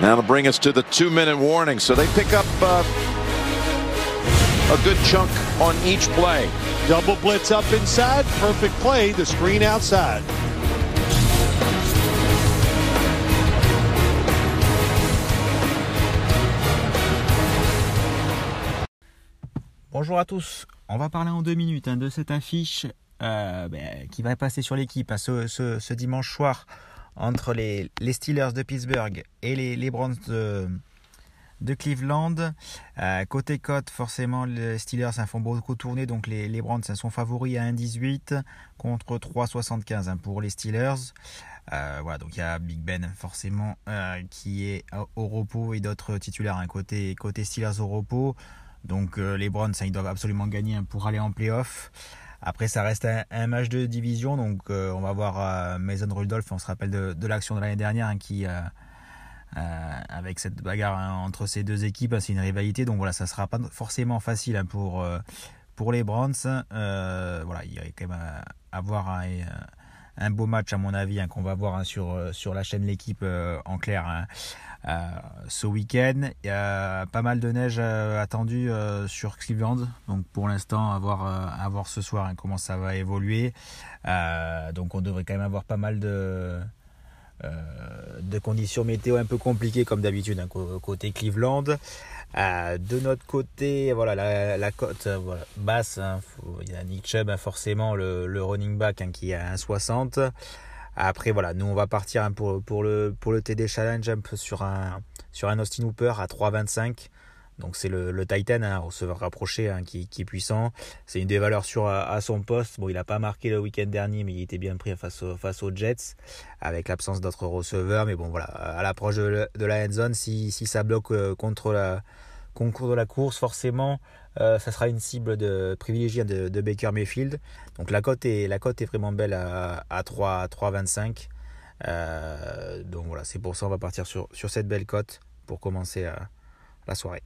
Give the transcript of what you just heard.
That'll bring us to the two-minute warning. So they pick up uh, a good chunk on each play. Double blitz up inside. Perfect play. The screen outside. Bonjour à tous, on va parler en deux minutes hein, de cette affiche euh, ben, qui va passer sur l'équipe hein, ce, ce, ce, dimanche soir entre les, les, Steelers de Pittsburgh et les, les Browns de, de Cleveland. Euh, côté cote, forcément, les Steelers hein, font beaucoup tourner, donc les, les Browns sont favoris à 1,18 contre 3,75 hein, pour les Steelers. Euh, voilà, donc il y a Big Ben forcément euh, qui est au repos et d'autres titulaires hein, côté, côté Steelers au repos. Donc les Browns, ils doivent absolument gagner pour aller en playoff. Après, ça reste un, match de division, donc euh, on va voir euh, Mason Rudolph. On se rappelle de, l'action de l'année dernière hein, qui, avec cette bagarre hein, entre ces deux équipes, hein, c'est une rivalité. Donc voilà, ça sera pas forcément facile pour pour les Browns. voilà, il y a quand même à, voir un, beau match à mon avis qu'on va voir sur sur la chaîne l'équipe en clair. Euh, ce week-end. A pas mal de neige euh, attendue euh, sur Cleveland. Donc pour l'instant, à voir, ce soir hein, comment ça va évoluer. donc on devrait quand même avoir pas mal de, de conditions météo un peu compliquées comme d'habitude hein, côté Cleveland. de notre côté, voilà la, la cote voilà, basse. Hein, il y a Nick Chubb forcément le, running back qui est à 1,60. Après, voilà, nous, on va partir hein, pour, pour, le, pour le TD Challenge un peu sur un, sur un Austin Hooper à 3,25. Donc, c'est le, Titan, un hein, receveur rapproché hein, qui, qui, est puissant. C'est une des valeurs sur à, son poste. Bon, il n'a pas marqué le week-end dernier, mais il était bien pris face, au, face aux Jets, avec l'absence d'autres receveurs. Mais bon, voilà, à l'approche de, la end zone, si, si ça bloque euh, contre la concours de la course, forcément, euh, ça sera une cible de privilégiée de, Baker Mayfield. Donc la cote est, la cote est vraiment belle à, à 3, 3,25. Euh, donc voilà, c'est pour ça on va partir sur, sur cette belle cote pour commencer la soirée.